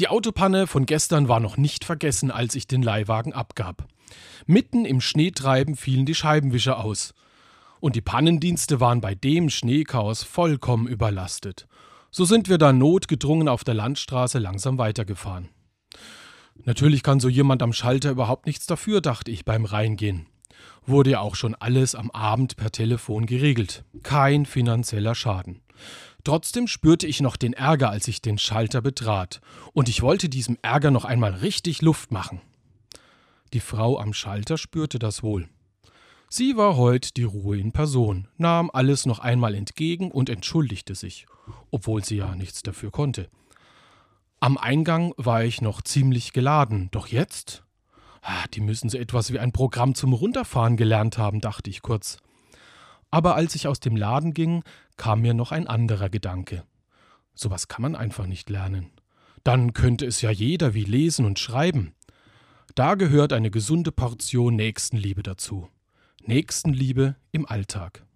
Die Autopanne von gestern war noch nicht vergessen, als ich den Leihwagen abgab. Mitten im Schneetreiben fielen die Scheibenwischer aus. Und die Pannendienste waren bei dem Schneechaos vollkommen überlastet. So sind wir dann notgedrungen auf der Landstraße langsam weitergefahren. Natürlich kann so jemand am Schalter überhaupt nichts dafür, dachte ich beim Reingehen. Wurde ja auch schon alles am Abend per Telefon geregelt. Kein finanzieller Schaden. Trotzdem spürte ich noch den Ärger, als ich den Schalter betrat, und ich wollte diesem Ärger noch einmal richtig Luft machen. Die Frau am Schalter spürte das wohl. Sie war heut die Ruhe in Person, nahm alles noch einmal entgegen und entschuldigte sich, obwohl sie ja nichts dafür konnte. Am Eingang war ich noch ziemlich geladen, doch jetzt? Ah, die müssen so etwas wie ein Programm zum Runterfahren gelernt haben, dachte ich kurz. Aber als ich aus dem Laden ging, kam mir noch ein anderer Gedanke. Sowas kann man einfach nicht lernen. Dann könnte es ja jeder wie lesen und schreiben. Da gehört eine gesunde Portion Nächstenliebe dazu. Nächstenliebe im Alltag.